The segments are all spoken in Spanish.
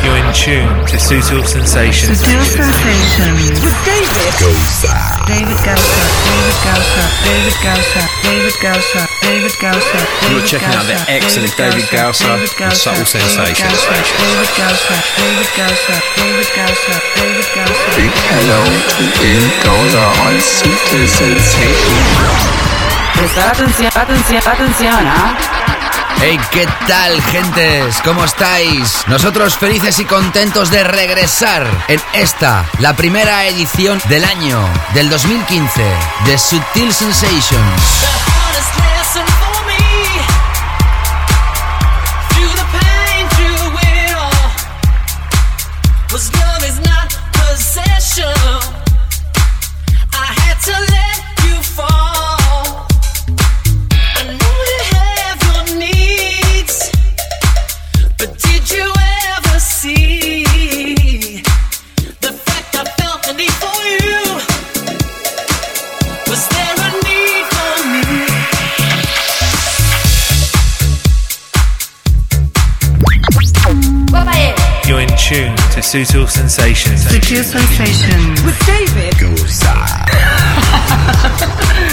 You're in tune to Subtle Sensations. Subtle Sensations. With David Gausa. David Gausa. David Gausa. David Gausa. David Gausa. David Gausa. You're checking out the excellent David Gausa and Subtle Sensations. David Gausa. David Gausa. David Gausa. David Gausa. Big hello to David Gausa on Subtle Sensations. Prestar atención, atención, atención, ¿ah? Hey, ¿qué tal, gentes? ¿Cómo estáis? Nosotros felices y contentos de regresar en esta, la primera edición del año, del 2015, de Sutil Sensations. Tune to Subtle Sensations. Subtle Sensations. With David And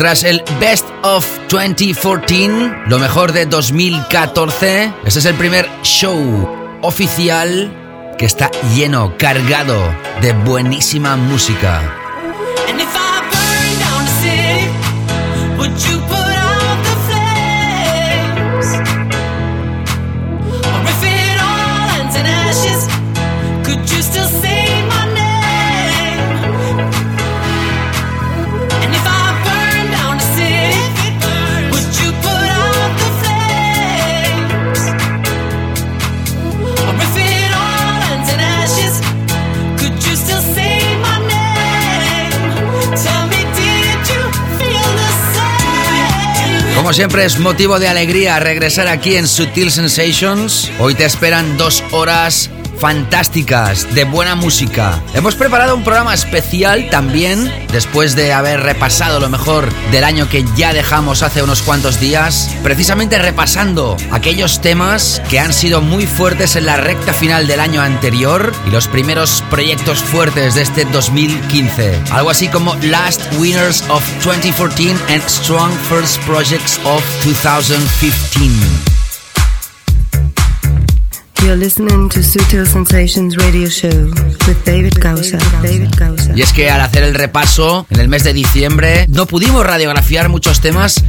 Tras el Best of 2014, lo mejor de 2014, este es el primer show oficial que está lleno, cargado de buenísima música. Como siempre es motivo de alegría regresar aquí en Sutil Sensations. Hoy te esperan dos horas fantásticas, de buena música. Hemos preparado un programa especial también, después de haber repasado lo mejor del año que ya dejamos hace unos cuantos días, precisamente repasando aquellos temas que han sido muy fuertes en la recta final del año anterior y los primeros proyectos fuertes de este 2015. Algo así como Last Winners of 2014 and Strong First Projects of 2015. Y es que al hacer el repaso en el mes de diciembre no pudimos radiografiar muchos temas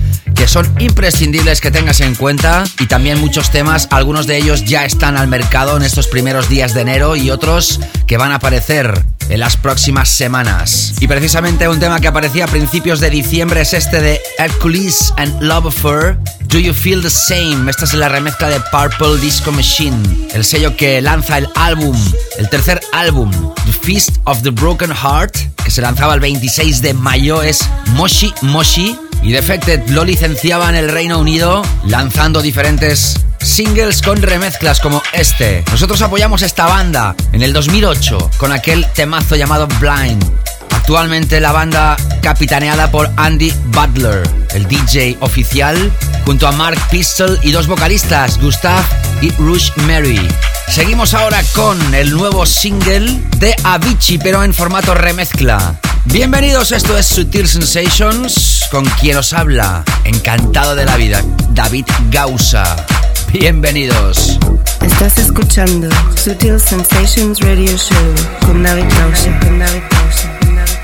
son imprescindibles que tengas en cuenta y también muchos temas, algunos de ellos ya están al mercado en estos primeros días de enero y otros que van a aparecer en las próximas semanas. Y precisamente un tema que aparecía a principios de diciembre es este de Hercules and Love Affair. Do You Feel the Same? Esta es la remezcla de Purple Disco Machine, el sello que lanza el álbum, el tercer álbum, The Feast of the Broken Heart, que se lanzaba el 26 de mayo, es Moshi Moshi. Y Defected lo licenciaba en el Reino Unido, lanzando diferentes singles con remezclas como este. Nosotros apoyamos esta banda en el 2008 con aquel temazo llamado Blind. Actualmente la banda capitaneada por Andy Butler, el DJ oficial, junto a Mark Pistol y dos vocalistas, Gustav y Rush Mary. Seguimos ahora con el nuevo single de Avicii, pero en formato remezcla. Bienvenidos, esto es Sutil Sensations, con quien os habla, encantado de la vida, David Gausa. Bienvenidos. Estás escuchando Sutil Sensations Radio Show con David Gausa.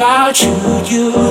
You, you, you,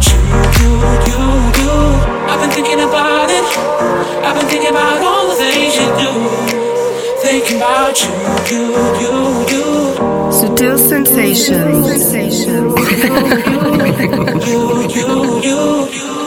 about you, you, you, you. I've been thinking about it. I've been thinking about all the things you do. Thinking about you, you, you, you. Sutil sensations. You, you, you, you.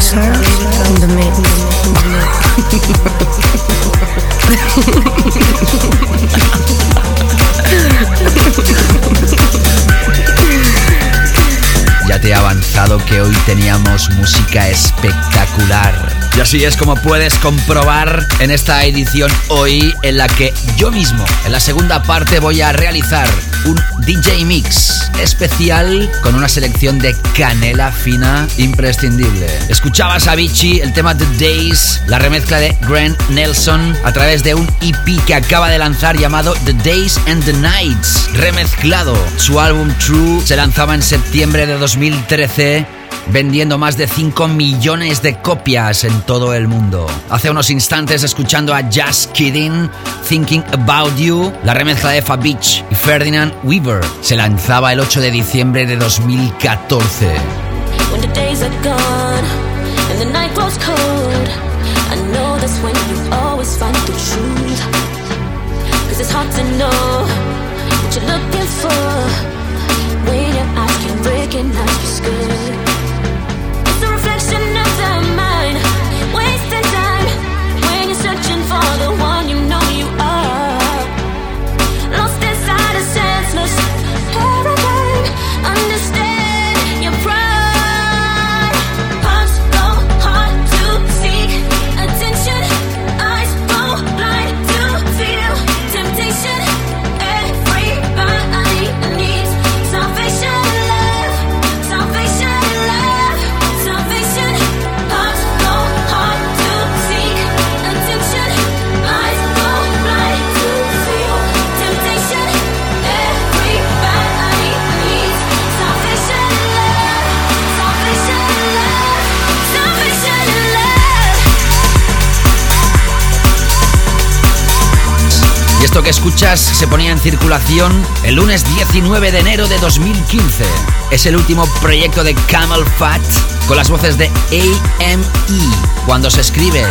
Ya te he avanzado que hoy teníamos música espectacular. Y así es como puedes comprobar en esta edición hoy en la que yo mismo, en la segunda parte, voy a realizar un DJ Mix especial con una selección de canela fina imprescindible. Escuchabas a el tema The Days, la remezcla de Grant Nelson a través de un EP que acaba de lanzar llamado The Days and the Nights, remezclado. Su álbum True se lanzaba en septiembre de 2013 vendiendo más de 5 millones de copias en todo el mundo. Hace unos instantes escuchando a Just Kidding, Thinking About You, la remezcla de Fabich y Ferdinand Weaver. Se lanzaba el 8 de diciembre de 2014. When the days are gone and the night grows cold, I know that's when you always find the truth. Cause it's hard to know what you're looking for when your eyes can recognize what's good. Esto que escuchas se ponía en circulación el lunes 19 de enero de 2015. Es el último proyecto de Camel Fat con las voces de AME. Cuando se escribe,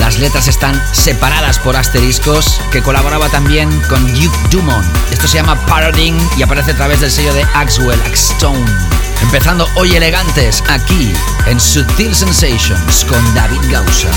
las letras están separadas por asteriscos, que colaboraba también con Duke Dumont. Esto se llama Parodying y aparece a través del sello de Axwell Stone. Empezando hoy elegantes aquí en Sutil Sensations con David Gausa.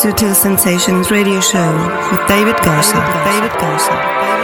Sutil Sensations Radio Show with David Gausser. David Gausser.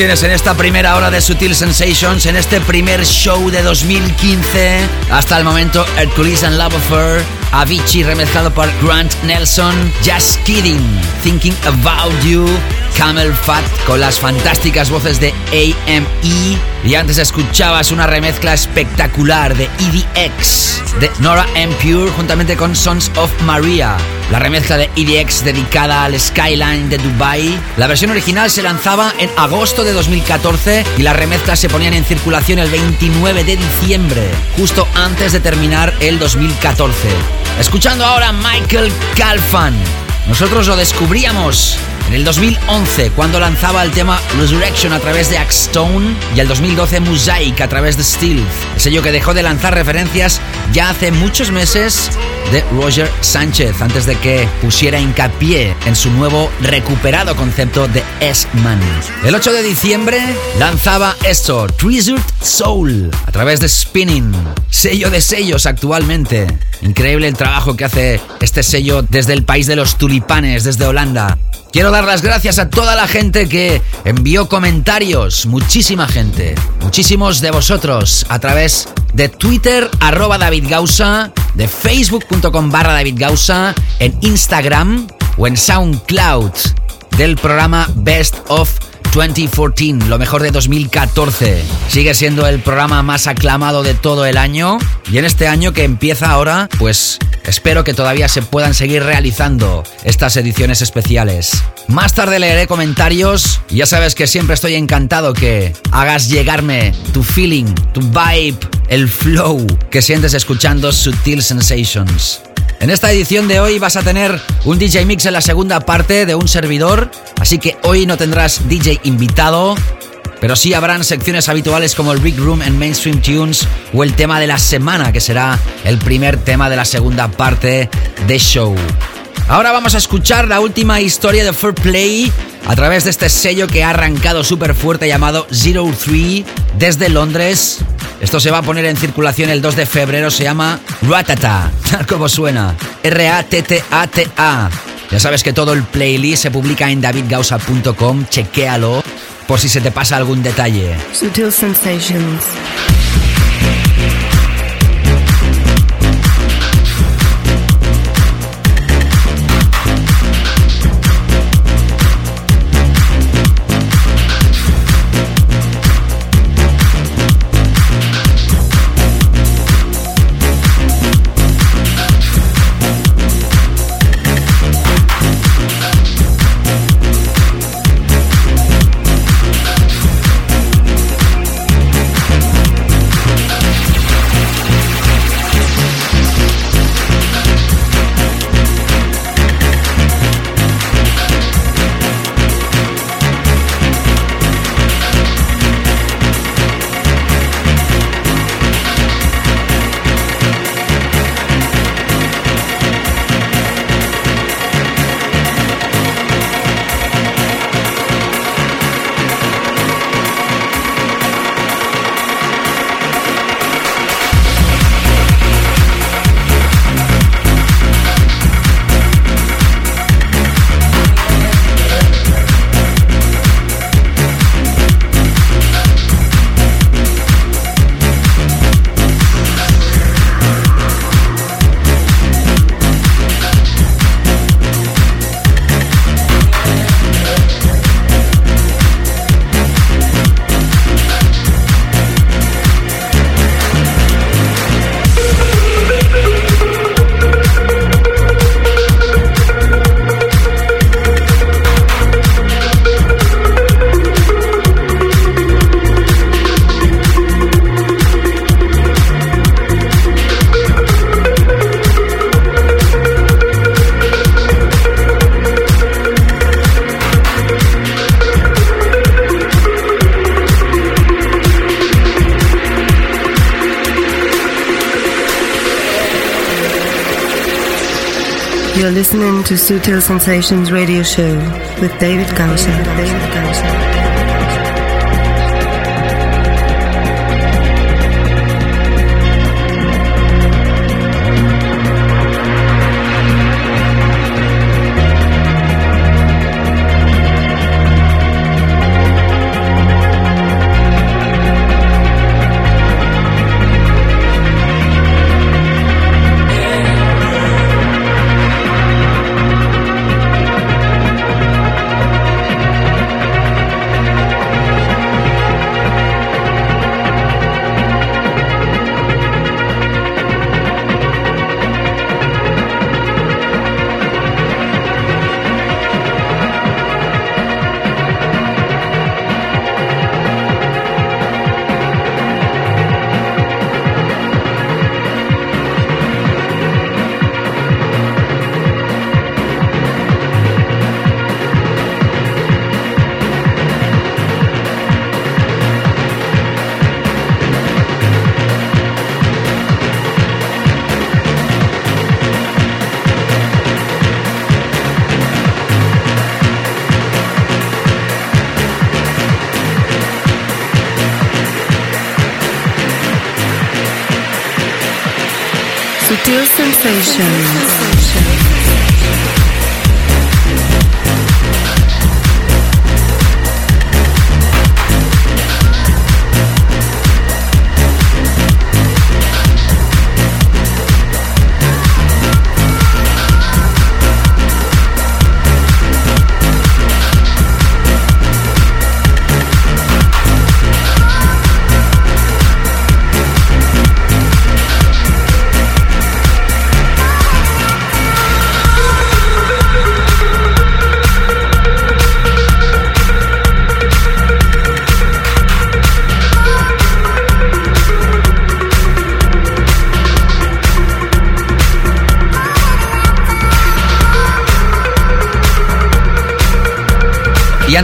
Tienes en esta primera hora de Sutil Sensations, en este primer show de 2015. Hasta el momento, Hercules and Love Affair, Avicii remezclado por Grant Nelson, Just Kidding, Thinking About You, Camel Fat con las fantásticas voces de AME. Y antes escuchabas una remezcla espectacular de EDX, de Nora M. Pure, juntamente con Sons of Maria. La remezcla de EDX dedicada al Skyline de Dubai. La versión original se lanzaba en agosto de 2014 y las remezclas se ponían en circulación el 29 de diciembre, justo antes de terminar el 2014. Escuchando ahora Michael Calfan. Nosotros lo descubríamos en el 2011 cuando lanzaba el tema Resurrection a través de Axstone y el 2012 Mosaic a través de Steel, el sello que dejó de lanzar referencias ya hace muchos meses de Roger Sánchez antes de que pusiera hincapié en su nuevo recuperado concepto de S-Man. El 8 de diciembre lanzaba esto, Treasured Soul, a través de Spinning, sello de sellos actualmente. Increíble el trabajo que hace este sello desde el país de los tulipanes, desde Holanda. Quiero dar las gracias a toda la gente que envió comentarios, muchísima gente, muchísimos de vosotros a través de Twitter arroba David Gausa, de facebook.com barra David Gausa, en Instagram o en SoundCloud del programa Best of 2014, lo mejor de 2014. Sigue siendo el programa más aclamado de todo el año y en este año que empieza ahora, pues espero que todavía se puedan seguir realizando estas ediciones especiales. Más tarde leeré comentarios y ya sabes que siempre estoy encantado que hagas llegarme tu feeling, tu vibe, el flow que sientes escuchando Sutil Sensations. En esta edición de hoy vas a tener un DJ Mix en la segunda parte de un servidor, así que hoy no tendrás DJ invitado, pero sí habrán secciones habituales como el Big Room en Mainstream Tunes o el tema de la semana, que será el primer tema de la segunda parte de show. Ahora vamos a escuchar la última historia de Fair Play a través de este sello que ha arrancado súper fuerte llamado Zero Three desde Londres. Esto se va a poner en circulación el 2 de febrero, se llama Ratata, tal como suena. R-A-T-T-A-T-A. Ya sabes que todo el playlist se publica en davidgausa.com, chequéalo por si se te pasa algún detalle. Sutil Sensations. To Sutil Sensations Radio Show with David Gausa. David Gausa.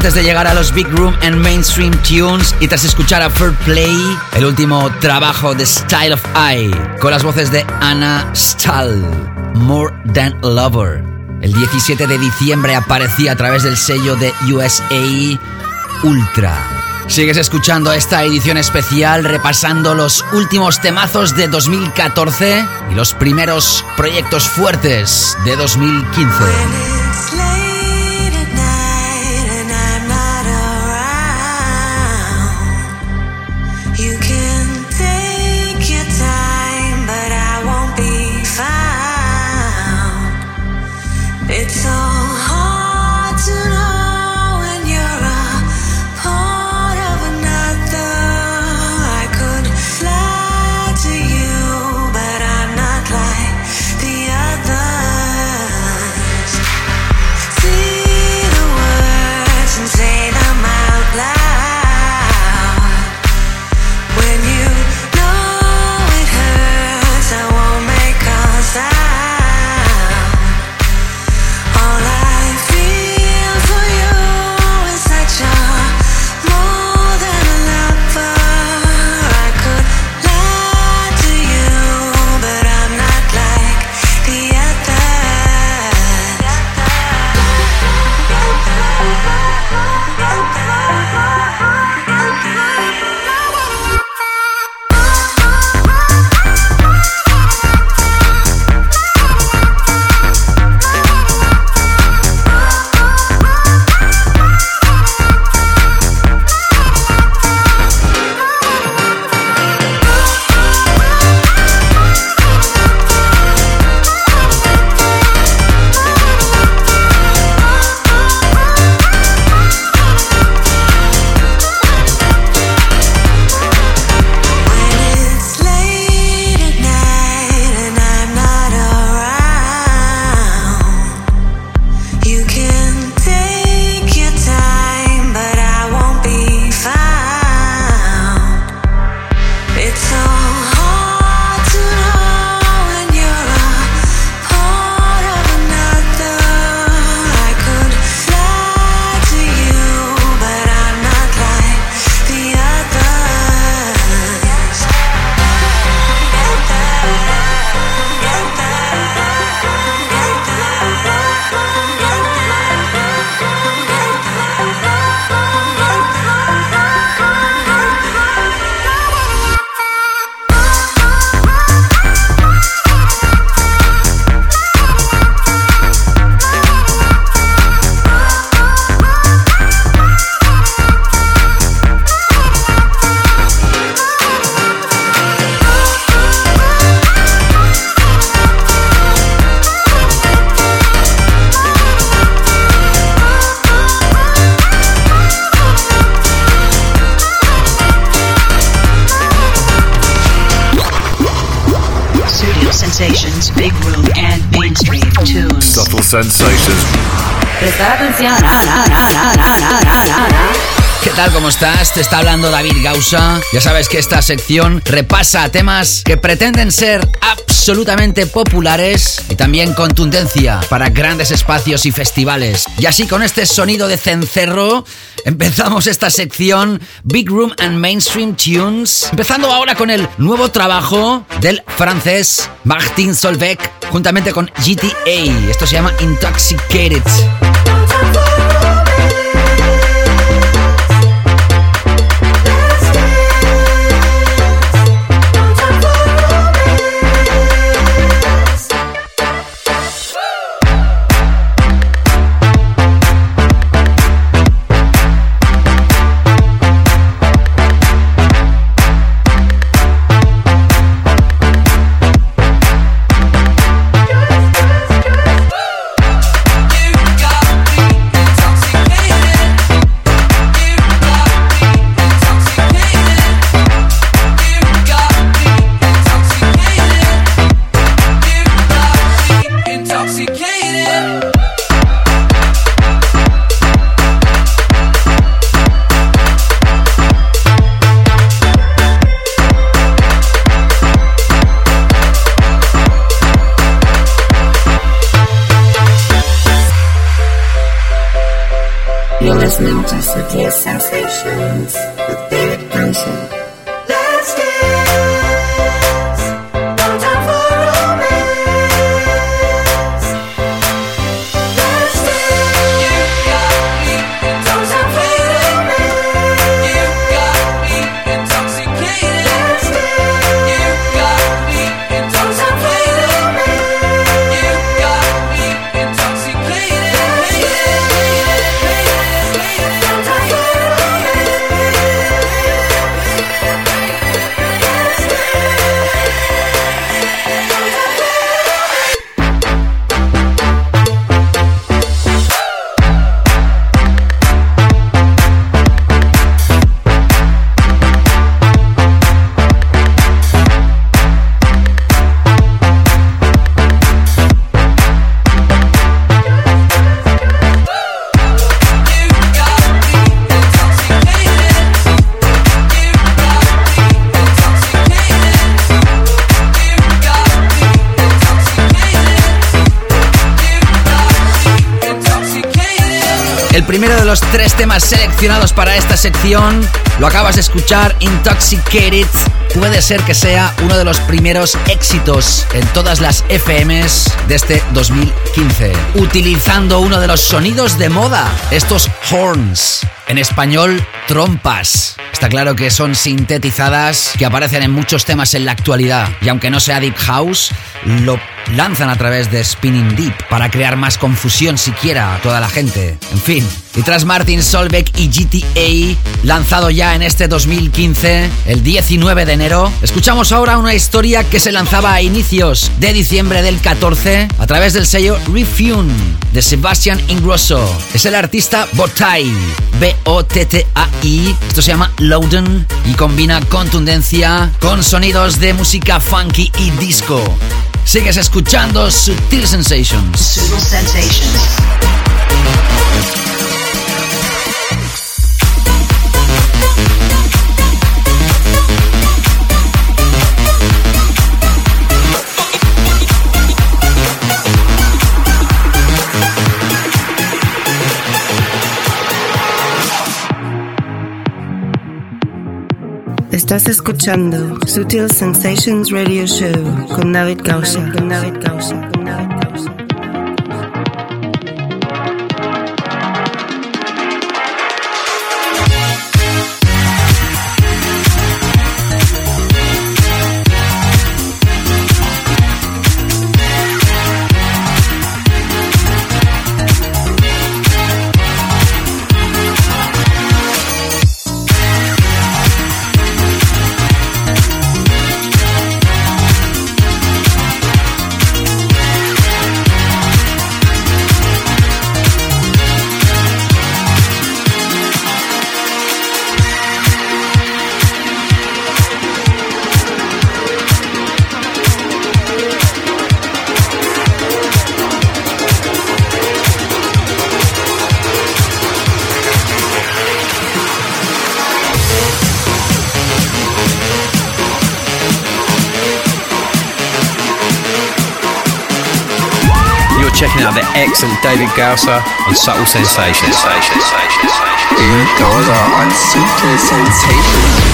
Antes de llegar a los Big Room and Mainstream Tunes y tras escuchar a Fair Play, el último trabajo de Style of Eye, con las voces de Anna Stahl, More Than Lover. El 17 de diciembre aparecía a través del sello de USA Ultra. Sigues escuchando esta edición especial repasando los últimos temazos de 2014 y los primeros proyectos fuertes de 2015. sensations. Prestar atención. ¿Qué tal? ¿Cómo estás? Te está hablando David Gausa. Ya sabes que esta sección repasa temas que pretenden ser absolutamente populares y también contundencia para grandes espacios y festivales. Y así con este sonido de cencerro empezamos esta sección Big Room and Mainstream Tunes. Empezando ahora con el nuevo trabajo del francés Martin Solveig juntamente con GTA. Esto se llama Intoxicated. Temas seleccionados para esta sección lo acabas de escuchar, Intoxicated. Puede ser que sea uno de los primeros éxitos en todas las FMs de este 2015, utilizando uno de los sonidos de moda, estos horns. En español, trompas. Está claro que son sintetizadas que aparecen en muchos temas en la actualidad. Y aunque no sea Deep House, lo lanzan a través de Spinning Deep para crear más confusión siquiera a toda la gente. En fin. Y tras Martin Solveig y GTA, lanzado ya en este 2015, el 19 de enero, escuchamos ahora una historia que se lanzaba a inicios de diciembre del 14 a través del sello Refune de Sebastian Ingrosso. Es el artista Botai, B-O-T-T-A-I. Esto se llama Loudon y combina contundencia con sonidos de música funky y disco. Sigues escuchando Sutil. Sutil Sensations. Estás escuchando Sutil Sensations Radio Show con David Gausa. Con David Gausa. Con David. Out the excellent David Gausser on Subtle Sensations. David Gausa on Sutil Sensations.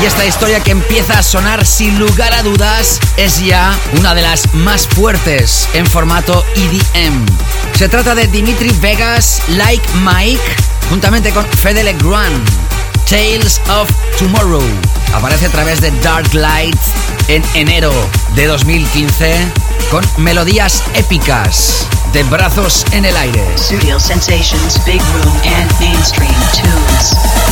Y esta historia que empieza a sonar sin lugar a dudas es ya una de las más fuertes en formato EDM. Se trata de Dimitri Vegas, Like Mike, juntamente con Fede Legrand. Tales of Tomorrow. Aparece a través de Dark Light en enero de 2015 con melodías épicas de brazos en el aire. Sutil Sensations, Big Room, and Mainstream Tunes.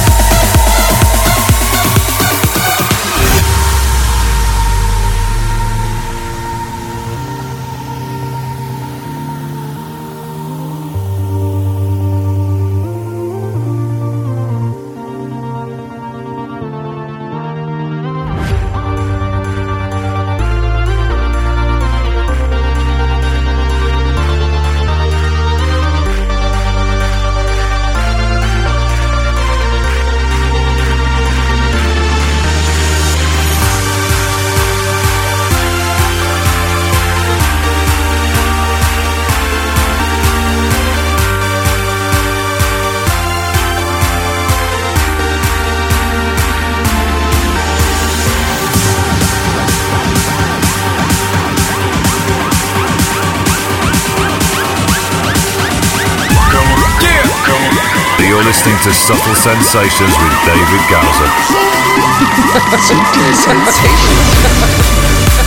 You're listening to Subtle Sensations with David Gowser. Sutil Sensations.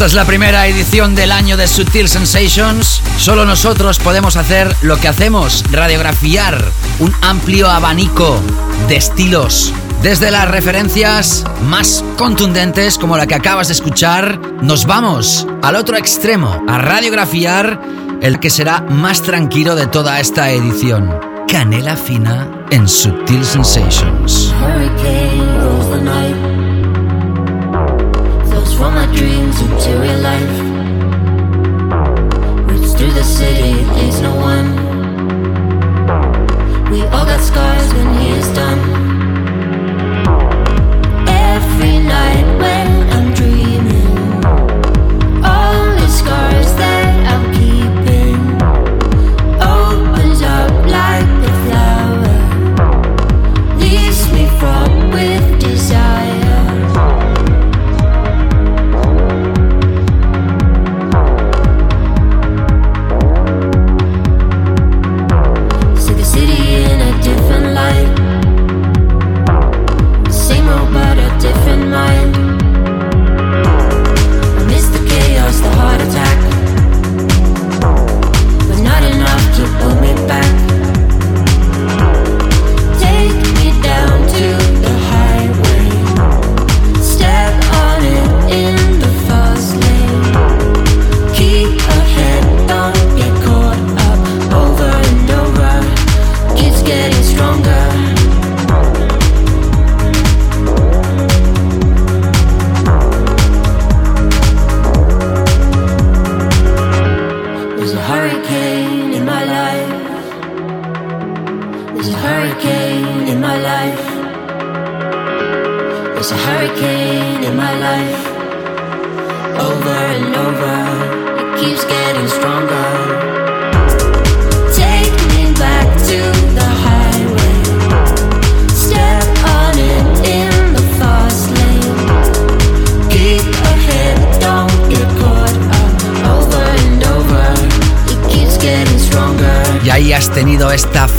Esta es la primera edición del año de Sutil Sensations. Solo nosotros podemos hacer lo que hacemos, radiografiar un amplio abanico de estilos. Desde las referencias más contundentes como la que acabas de escuchar, nos vamos al otro extremo, a radiografiar el que será más tranquilo de toda esta edición. Canela fina en Sutil Sensations. Dreams into real life. Roots through the city, there's no one. We all got scars when he is done.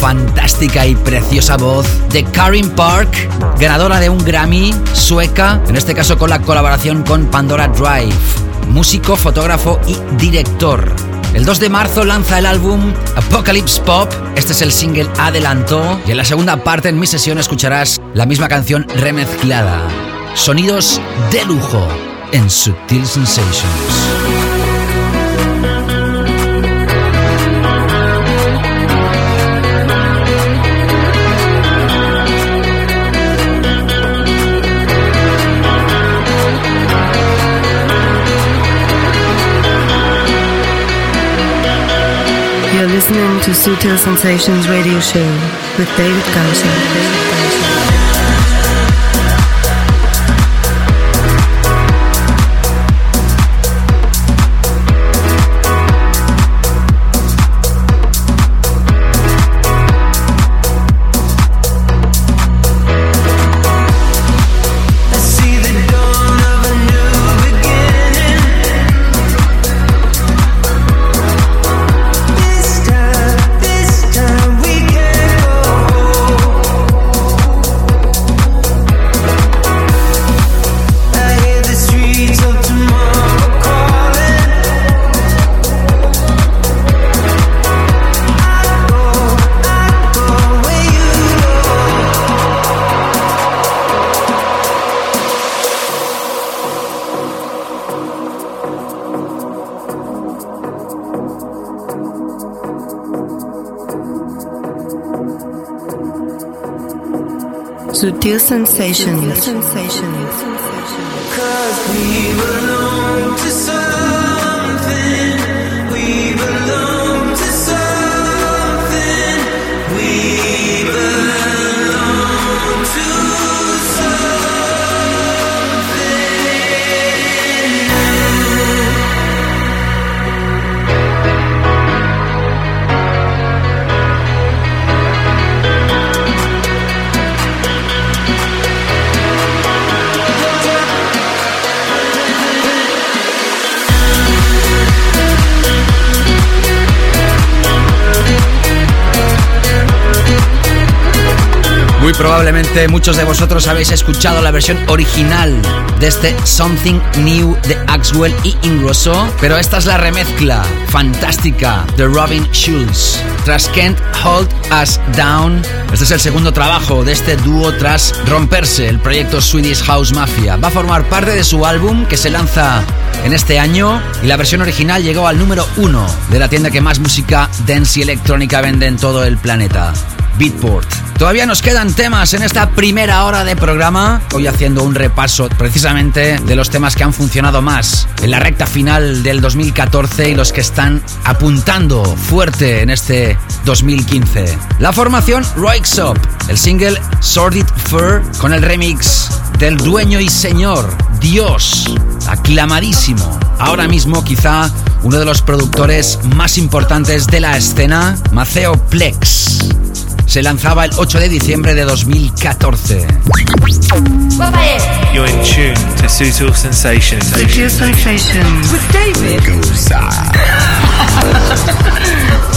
Fantástica y preciosa voz de Karin Park, ganadora de un Grammy sueca, en este caso con la colaboración con Pandora Drive, músico, fotógrafo y director. El 2 de marzo lanza el álbum Apocalypse Pop, este es el single adelanto y en la segunda parte en mi sesión escucharás la misma canción remezclada. Sonidos de lujo en Subtil Sensations. Listening to Sutil Sensations Radio Show with David Gausser. Sutil Sensations. Sensations. Cause we belong Muy probablemente muchos de vosotros habéis escuchado la versión original de este Something New de Axwell y Ingrosso, pero esta es la remezcla fantástica de Robin Schulz. Tras Can't Hold Us Down, este es el segundo trabajo de este dúo tras romperse el proyecto Swedish House Mafia. Va a formar parte de su álbum que se lanza en este año y la versión original llegó al número uno de la tienda que más música dance y electrónica vende en todo el planeta. Beatport. Todavía nos quedan temas en esta primera hora de programa. Hoy haciendo un repaso precisamente de los temas que han funcionado más en la recta final del 2014 y los que están apuntando fuerte en este 2015. La formación Roixop, el single Sordid Fur con el remix del dueño y señor Dios, aclamadísimo. Ahora mismo quizá uno de los productores más importantes de la escena, Maceo Plex se lanzaba el 8 de diciembre de 2014. You're in tune to Sutil Sensations. Sutil Sensations with David There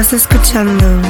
Estás escuchando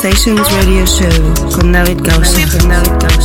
Sensations Radio Show con David Gausa.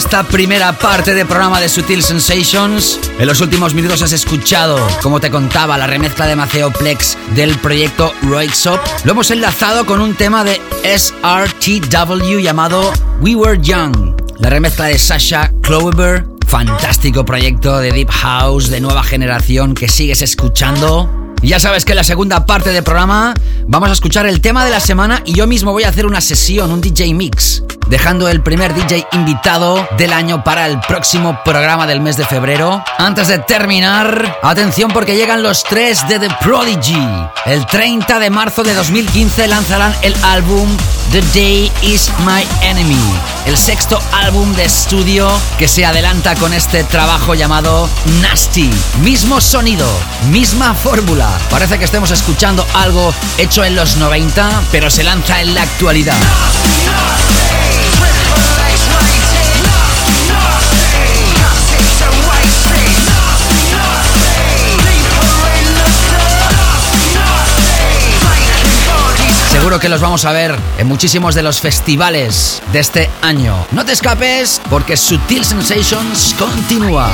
Esta primera parte de programa de Sutil Sensations, en los últimos minutos has escuchado, como te contaba, la remezcla de Maceo Plex del proyecto Up. Lo hemos enlazado con un tema de SRTW llamado We Were Young, la remezcla de Sasha Clover. Fantástico proyecto de Deep House de nueva generación que sigues escuchando. Ya sabes que en la segunda parte del programa vamos a escuchar el tema de la semana y yo mismo voy a hacer una sesión, un DJ mix, dejando el primer DJ invitado del año para el próximo programa del mes de febrero. Antes de terminar, atención porque llegan los tres de The Prodigy. El 30 de marzo de 2015 lanzarán el álbum The Day Is My Enemy, el sexto álbum de estudio que se adelanta con este trabajo llamado Nasty. Mismo sonido, misma fórmula. Parece que estemos escuchando algo hecho en los 90, pero se lanza en la actualidad. Seguro que los vamos a ver en muchísimos de los festivales de este año. No te escapes porque Sutil Sensations continúa.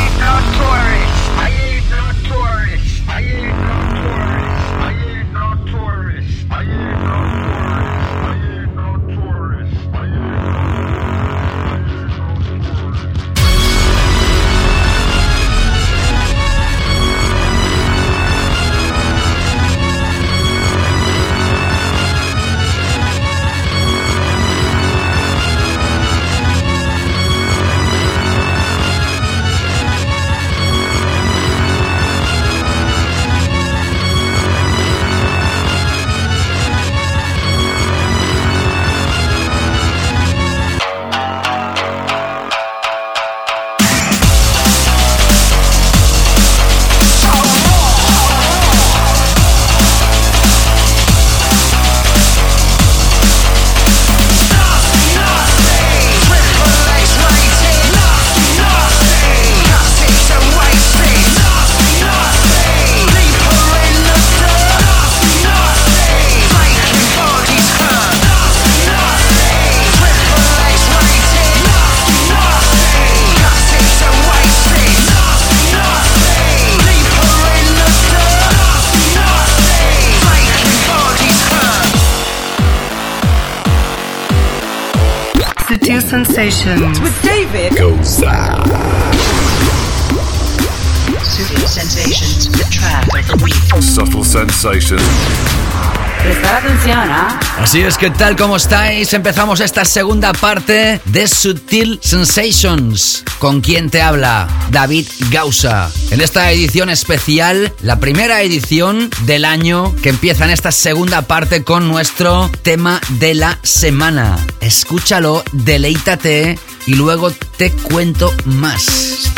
Así es que tal como estáis, empezamos esta segunda parte de Sutil Sensations. ¿Con quién te habla? David Gausa. En esta edición especial, la primera edición del año que empieza en esta segunda parte con nuestro tema de la semana. Escúchalo, deleítate y luego te cuento más.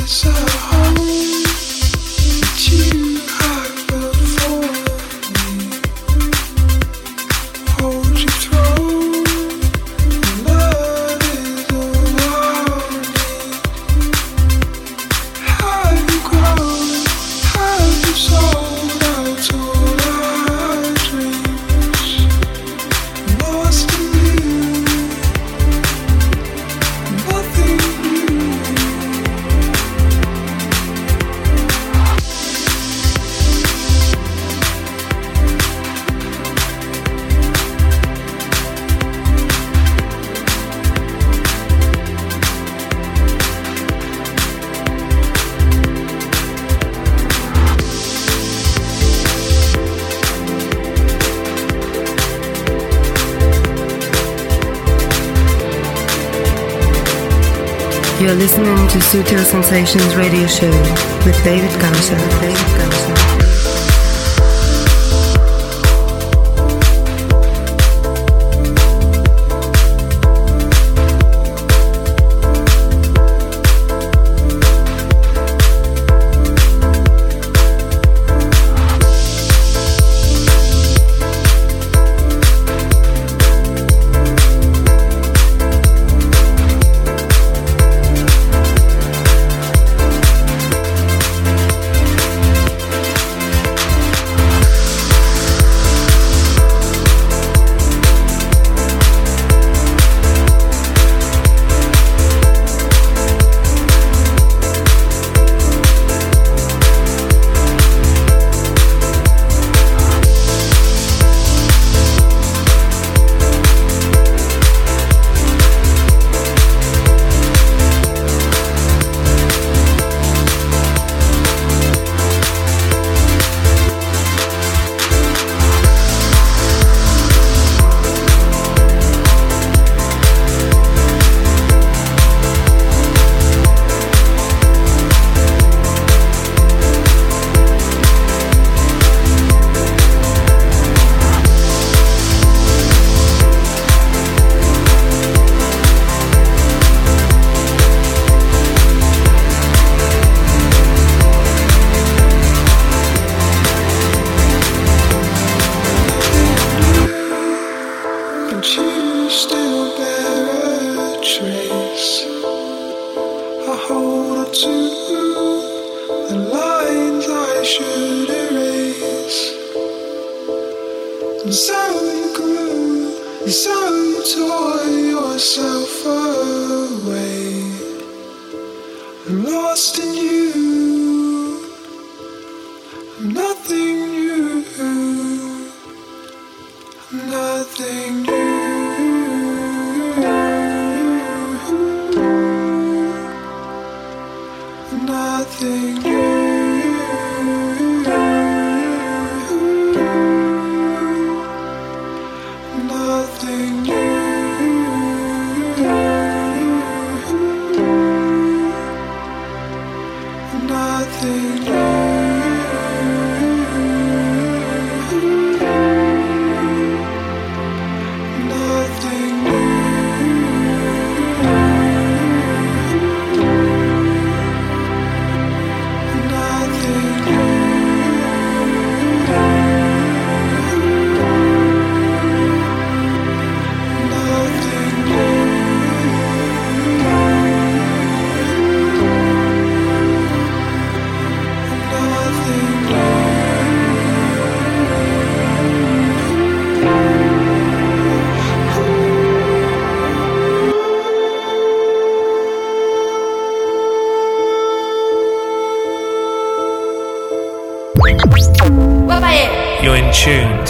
You're listening to Sutil Sensations Radio Show with David Gausa. David Gausa.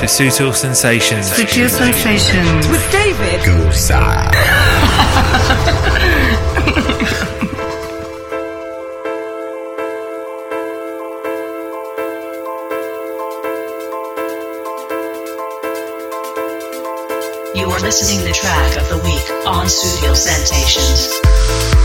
Sutil Sensations. Sutil Sensations with David Goza. You are listening the track of the week on Studio Sensations.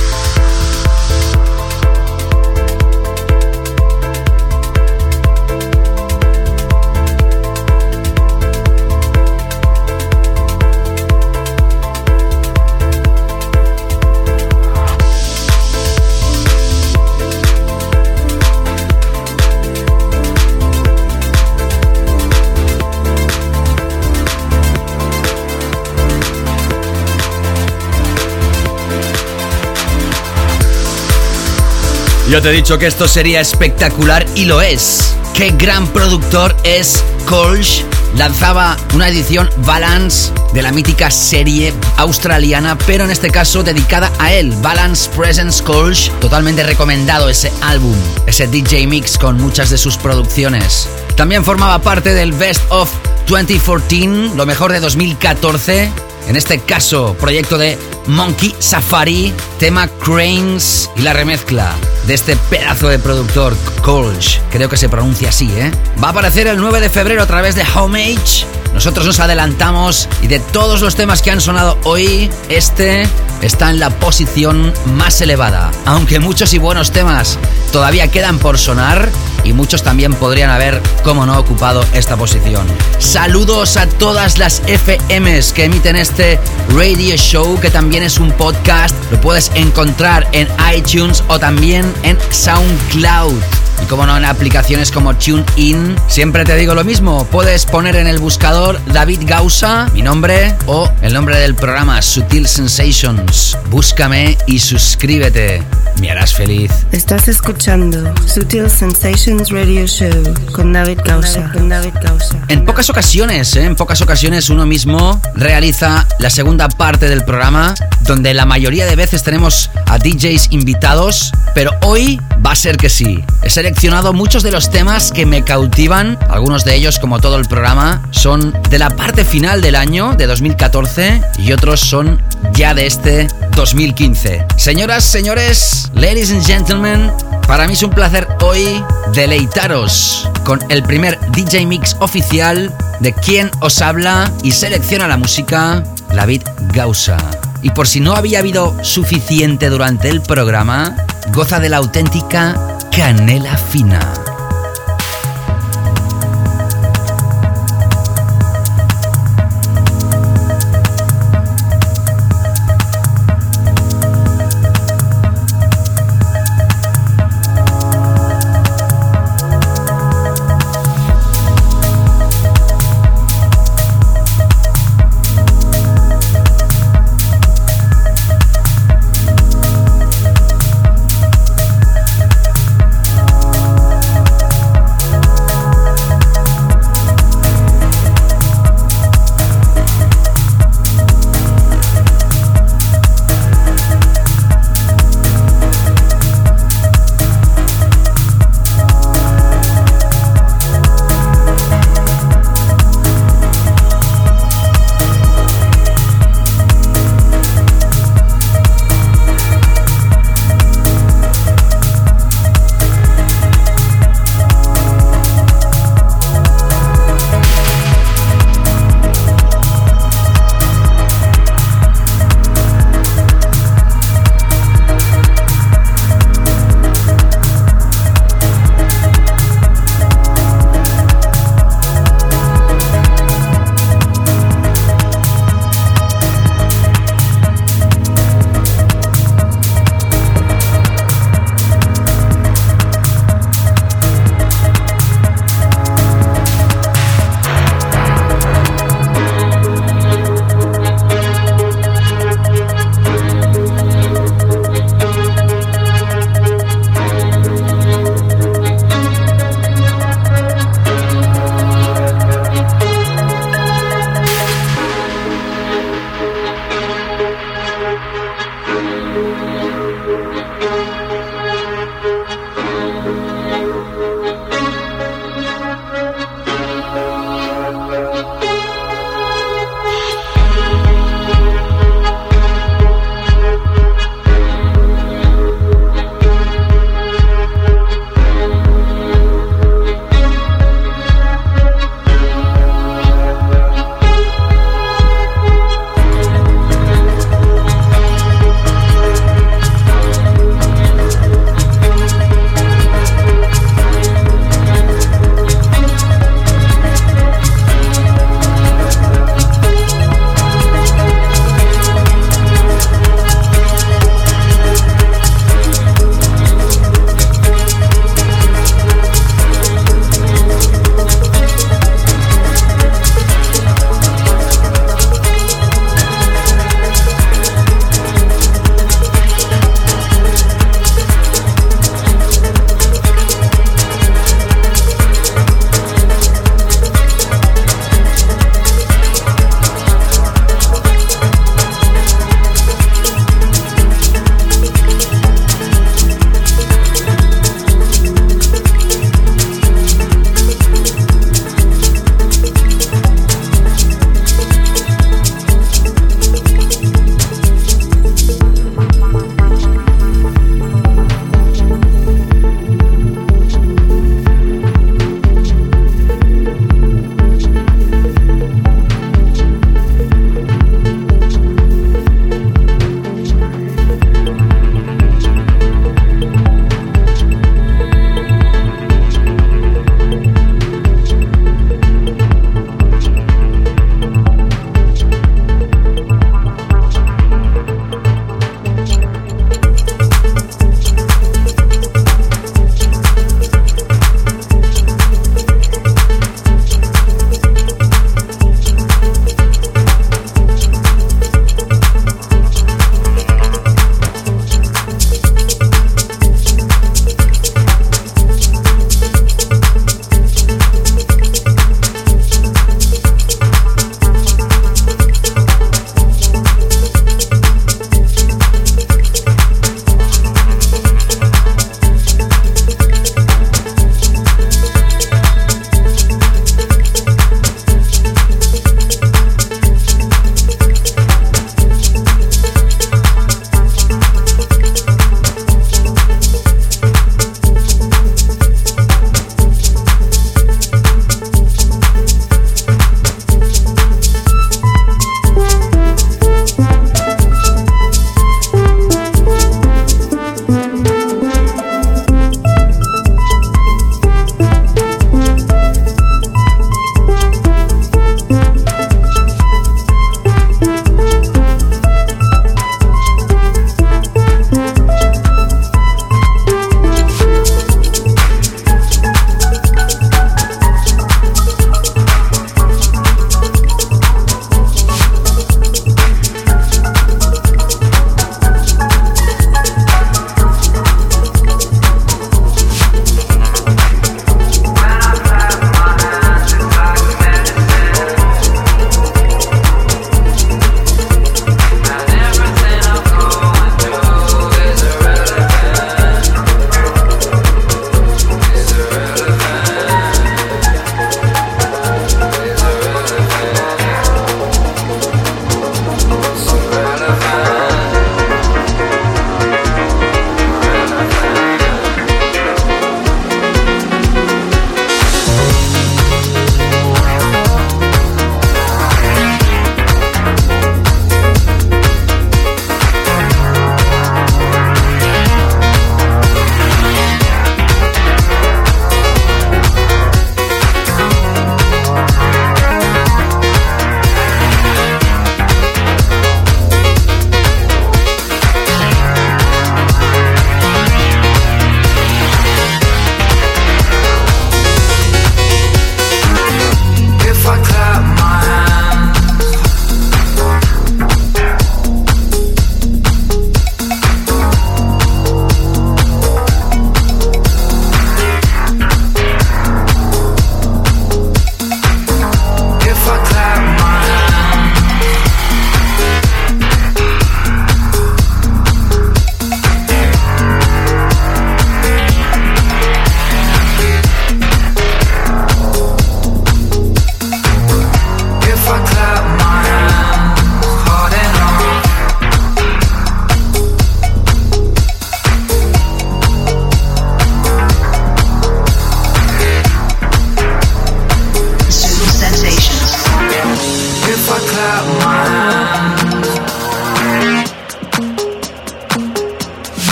Yo te he dicho que esto sería espectacular y lo es. Qué gran productor es Kolsch. Lanzaba una edición Balance de la mítica serie australiana, pero en este caso dedicada a él, Balance Presence Kolsch. Totalmente recomendado ese álbum, ese DJ mix con muchas de sus producciones. También formaba parte del Best of 2014, lo mejor de 2014. En este caso, proyecto de Monkey Safari, tema Cranes y la remezcla de este pedazo de productor, Colch. Creo que se pronuncia así, ¿eh? Va a aparecer el 9 de febrero a través de Homage. Nosotros nos adelantamos y de todos los temas que han sonado hoy, este está en la posición más elevada. Aunque muchos y buenos temas todavía quedan por sonar y muchos también podrían haber, como no, ocupado esta posición. Saludos a todas las FMs que emiten este radio show, que también es un podcast. Lo puedes encontrar en iTunes o también en SoundCloud. Y como no, en aplicaciones como TuneIn. Siempre te digo lo mismo, puedes poner en el buscador David Gausa, mi nombre, o el nombre del programa Sutil Sensations. Búscame y suscríbete. Me harás feliz. Estás escuchando Sutil Sensations Radio Show con David Gausa. Con David Gausa. En pocas ocasiones, ¿eh? en pocas ocasiones uno mismo realiza la segunda parte del programa, donde la mayoría de veces tenemos a DJs invitados, pero hoy va a ser que sí. He seleccionado muchos de los temas que me cautivan, algunos de ellos, como todo el programa, son de la parte final del año, de 2014, y otros son ya de este 2015. Señoras, señores, ladies and gentlemen, para mí es un placer hoy deleitaros con el primer DJ Mix oficial de quien os habla y selecciona la música, David Gausa. Y por si no había habido suficiente durante el programa, goza de la auténtica canela fina.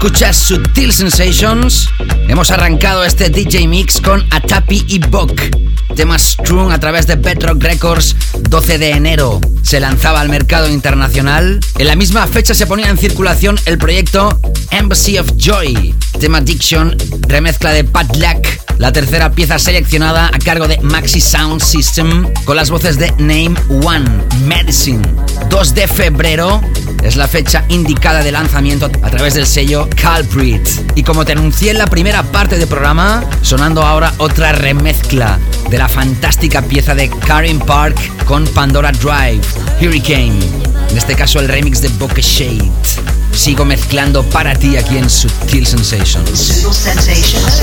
Escuchas Sutil Sensations. Hemos arrancado este DJ Mix con Atapi y Bok. Tema Strung a través de Bedrock Records 12 de enero. Se lanzaba al mercado internacional. En la misma fecha se ponía en circulación el proyecto Embassy of Joy. Tema Diction, remezcla de Pat Lack. La tercera pieza seleccionada a cargo de Maxi Sound System con las voces de Name One, Medicine. 2 de febrero es la fecha indicada de lanzamiento a través del sello Culprit. Y como te anuncié en la primera parte del programa, sonando ahora otra remezcla de la fantástica pieza de Karen Park con Pandora Drive, Hurricane. En este caso el remix de Bokeh Shade. Sigo mezclando para ti aquí en Sutil Sensations. Sutil Sensations.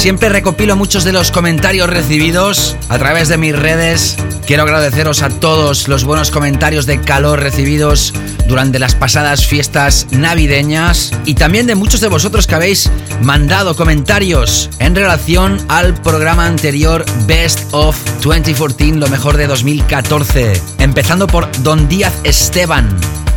Siempre recopilo muchos de los comentarios recibidos a través de mis redes. Quiero agradeceros a todos los buenos comentarios de calor recibidos durante las pasadas fiestas navideñas y también de muchos de vosotros que habéis mandado comentarios en relación al programa anterior Best of 2014, lo mejor de 2014. Empezando por Don Díaz Esteban.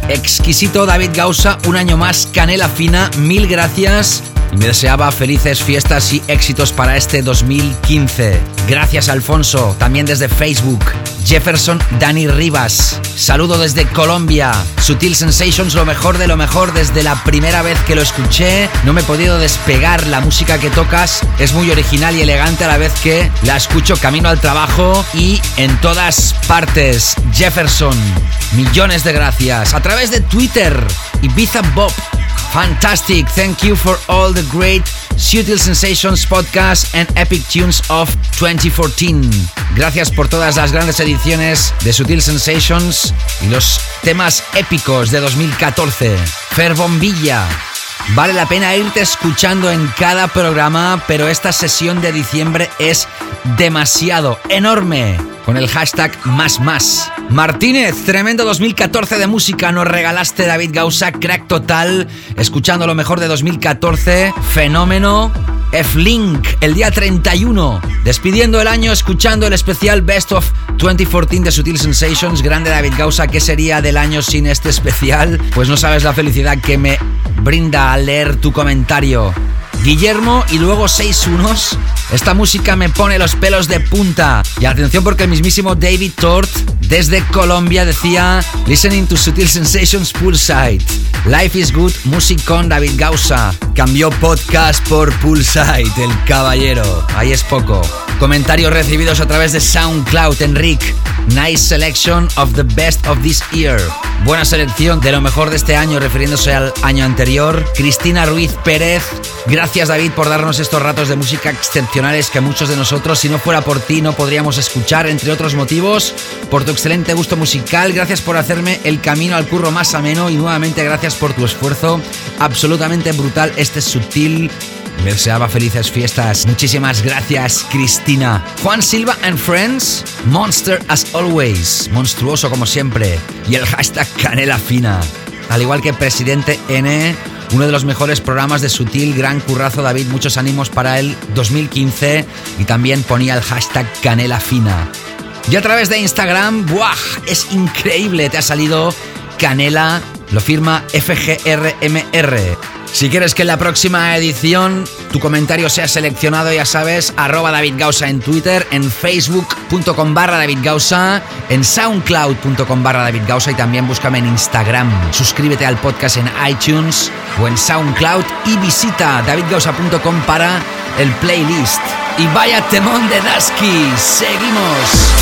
Exquisito David Gausa, un año más, canela fina, mil gracias y me deseaba felices fiestas y éxitos para este 2015. Gracias Alfonso, también desde Facebook. Jefferson Dani Rivas, saludo desde Colombia. Sutil Sensations, lo mejor de lo mejor desde la primera vez que lo escuché. No me he podido despegar la música que tocas. Es muy original y elegante a la vez que la escucho camino al trabajo y en todas partes. Jefferson, millones de gracias. Través de Twitter, Ibiza Bob. Fantastic. Thank you for all the great Sutil Sensations podcast and epic tunes of 2014. Gracias por todas las grandes ediciones de Sutil Sensations y los temas épicos de 2014. Fer Bombilla. Vale la pena irte escuchando en cada programa, pero esta sesión de diciembre es demasiado enorme. Con el hashtag más más. Martínez, tremendo 2014 de música. Nos regalaste David Gausa, crack total. Escuchando lo mejor de 2014. Fenómeno. F-Link, el día 31. Despidiendo el año, escuchando el especial Best of 2014 de Sutil Sensations. Grande David Gausa, ¿qué sería del año sin este especial? Pues no sabes la felicidad que me brinda al leer tu comentario. Guillermo y luego seis unos. Esta música me pone los pelos de punta. Y atención porque el mismísimo David Tort desde Colombia decía Listening to Sutil Sensations Poolside. Life is good, music con David Gausa. Cambió podcast por Poolside, el caballero. Ahí es poco. Comentarios recibidos a través de SoundCloud, Enric. Nice selection of the best of this year. Buena selección de lo mejor de este año, refiriéndose al año anterior. Cristina Ruiz Pérez. David por darnos estos ratos de música excepcionales que muchos de nosotros, si no fuera por ti, no podríamos escuchar, entre otros motivos. Por tu excelente gusto musical, gracias por hacerme el camino al curro más ameno y nuevamente gracias por tu esfuerzo absolutamente brutal. Este es sutil. Deseaba felices fiestas. Muchísimas gracias, Cristina. Juan Silva and Friends. Monster as always. Monstruoso como siempre. Y el hashtag Canela Fina. Al igual que Presidente N. Uno de los mejores programas de Sutil, gran currazo David, muchos ánimos para el 2015 y también ponía el hashtag Canela Fina. Y a través de Instagram, ¡buah! Es increíble, te ha salido Canela. Lo firma FGRMR. Si quieres que en la próxima edición tu comentario sea seleccionado, ya sabes, arroba David Gausa en Twitter, en facebook.com barra David Gausa, en soundcloud.com barra David Gausa y también búscame en Instagram. Suscríbete al podcast en iTunes o en SoundCloud y visita davidgausa.com para el playlist. Y vaya temón de Dasky. Seguimos.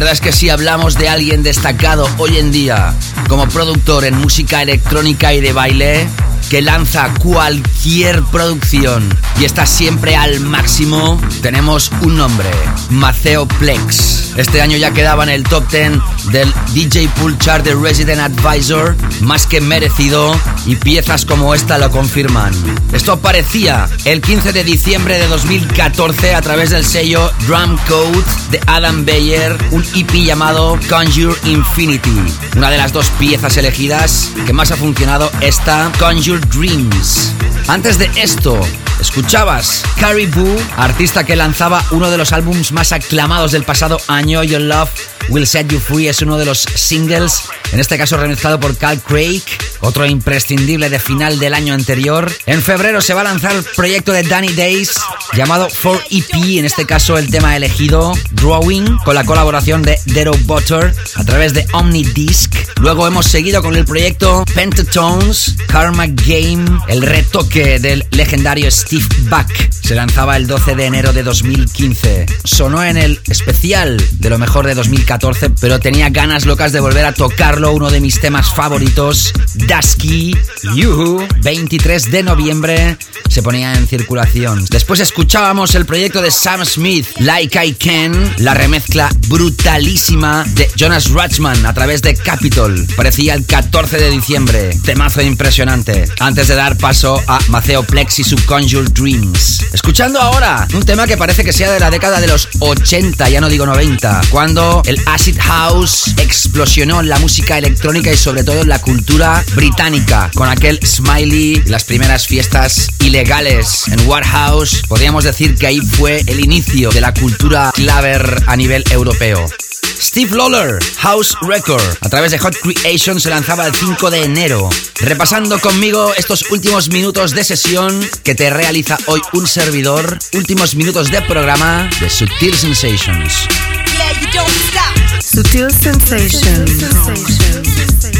Verdad es que si hablamos de alguien destacado hoy en día como productor en música electrónica y de baile, que lanza cualquier producción y está siempre al máximo, tenemos un nombre, Maceo Plex. Este año ya quedaba en el top 10 del DJ Pool Chart de Resident Advisor, más que merecido, y piezas como esta lo confirman. Esto aparecía el 15 de diciembre de 2014 a través del sello Drum Code de Adam Beyer, un EP llamado Conjure Infinity. Una de las dos piezas elegidas que más ha funcionado esta Conjure Dreams. Antes de esto, escuchabas Caribou, artista que lanzaba uno de los álbumes más aclamados del pasado año, Your Love Will Set You Free es uno de los singles, en este caso remezclado por Cal Craig, otro imprescindible de final del año anterior. En febrero se va a lanzar el proyecto de Danny Days llamado 4EP, en este caso el tema elegido, Drawing, con la colaboración de Dero Butter a través de Omnidisc. Luego hemos seguido con el proyecto Pentatones, Karma Game, el retoque del legendario Steve Buck. Se lanzaba el 12 de enero de 2015. Sonó en el especial de lo mejor de 2014, pero tenía ganas locas de volver a tocarlo, uno de mis temas favoritos, Dusky, Yuhu, 23 de noviembre, se ponía en circulación. Después escuchábamos el proyecto de Sam Smith, Like I Can, la remezcla brutalísima de Jonas Ratchman a través de Capitol. Parecía el 14 de diciembre, temazo impresionante. Antes de dar paso a Maceo Plex y su Conjure Dreams. Escuchando ahora un tema que parece que sea de la década de los 80, ya no digo 90, cuando el Acid House explosionó en la música electrónica y sobre todo la cultura británica, con aquel Smiley las primeras fiestas ilegales en Warehouse. Podríamos decir que ahí fue el inicio de la cultura claver a nivel europeo. Steve Lawler, House Record, a través de Hot Creation se lanzaba el 5 de enero. Repasando conmigo estos últimos minutos de sesión que te realiza hoy un servidor, últimos minutos de programa de Sutil Sensations. Sutil Sensations.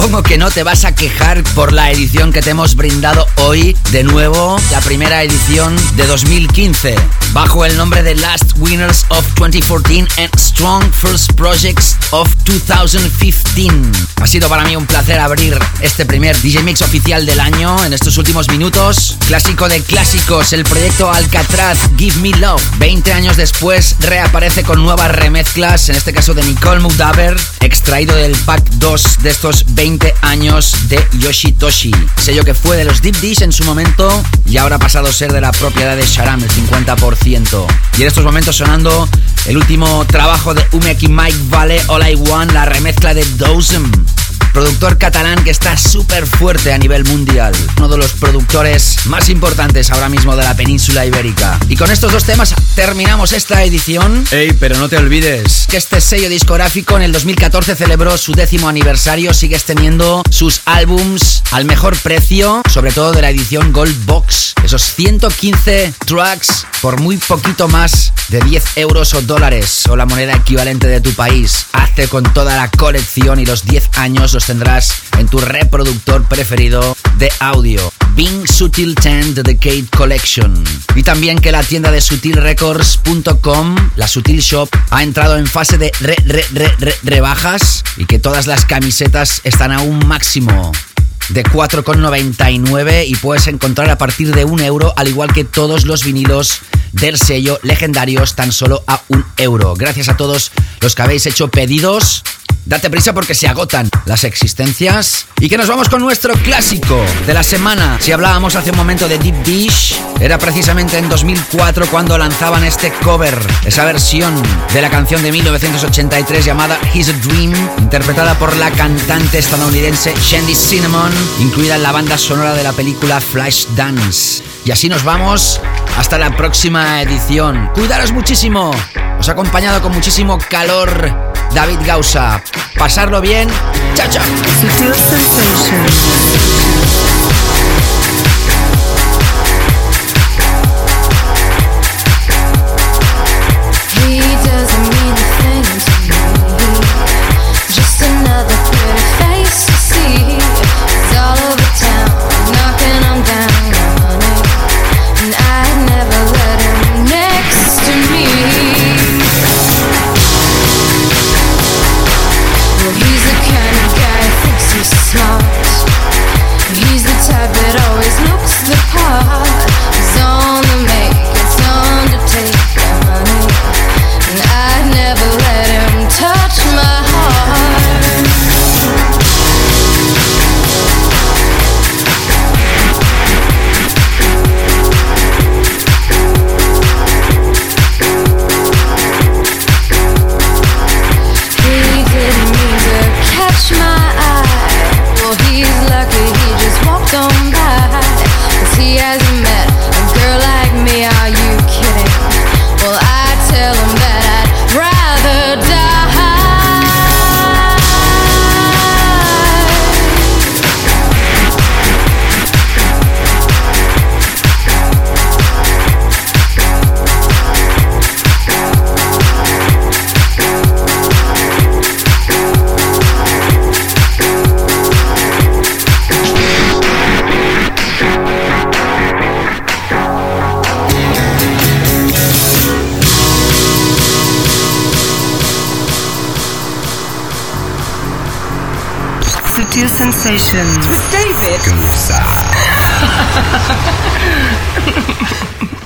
Supongo que no te vas a quejar por la edición que te hemos brindado hoy. De nuevo, la primera edición de 2015. Bajo el nombre de Last Winners of 2014 and Strong First Projects of 2015. Ha sido para mí un placer abrir este primer DJ Mix oficial del año en estos últimos minutos. Clásico de clásicos, el proyecto Alcatraz Give Me Love. 20 años después reaparece con nuevas remezclas, en este caso de Nicole Mudaber, extraído del pack 2 de estos 20 años de Yoshitoshi. Sello que fue de los Deep Dish en su momento y ahora ha pasado a ser de la propiedad de Sharam, el 50%. Y en estos momentos sonando el último trabajo de Umeki Mike Vale, I Want, la remezcla de Dozem productor catalán que está súper fuerte a nivel mundial. Uno de los productores más importantes ahora mismo de la península ibérica. Y con estos dos temas terminamos esta edición. Ey, pero no te olvides. Que este sello discográfico en el 2014 celebró su décimo aniversario. Sigues teniendo sus álbums al mejor precio, sobre todo de la edición Gold Box. Esos 115 tracks por muy poquito más de 10 euros o dólares o la moneda equivalente de tu país. Hazte con toda la colección y los 10 años tendrás en tu reproductor preferido de audio. Bing Sutil 10 The Decade Collection. Y también que la tienda de sutilrecords.com, la Sutil Shop, ha entrado en fase de re, re, re, re- rebajas y que todas las camisetas están a un máximo de 4,99 y puedes encontrar a partir de un euro, al igual que todos los vinilos del sello legendarios tan solo a un euro. Gracias a todos los que habéis hecho pedidos. Date prisa porque se agotan las existencias. Y que nos vamos con nuestro clásico de la semana. Si hablábamos hace un momento de Deep Dish, era precisamente en 2004 cuando lanzaban este cover, esa versión de la canción de 1983 llamada He's a Dream, interpretada por la cantante estadounidense Shandy Cinnamon, incluida en la banda sonora de la película Flash Dance. Y así nos vamos hasta la próxima edición. Cuidaros muchísimo. Os ha acompañado con muchísimo calor David Gausa. Pasarlo bien. Chao, chao. Sutil Sensations. With David. Gausa.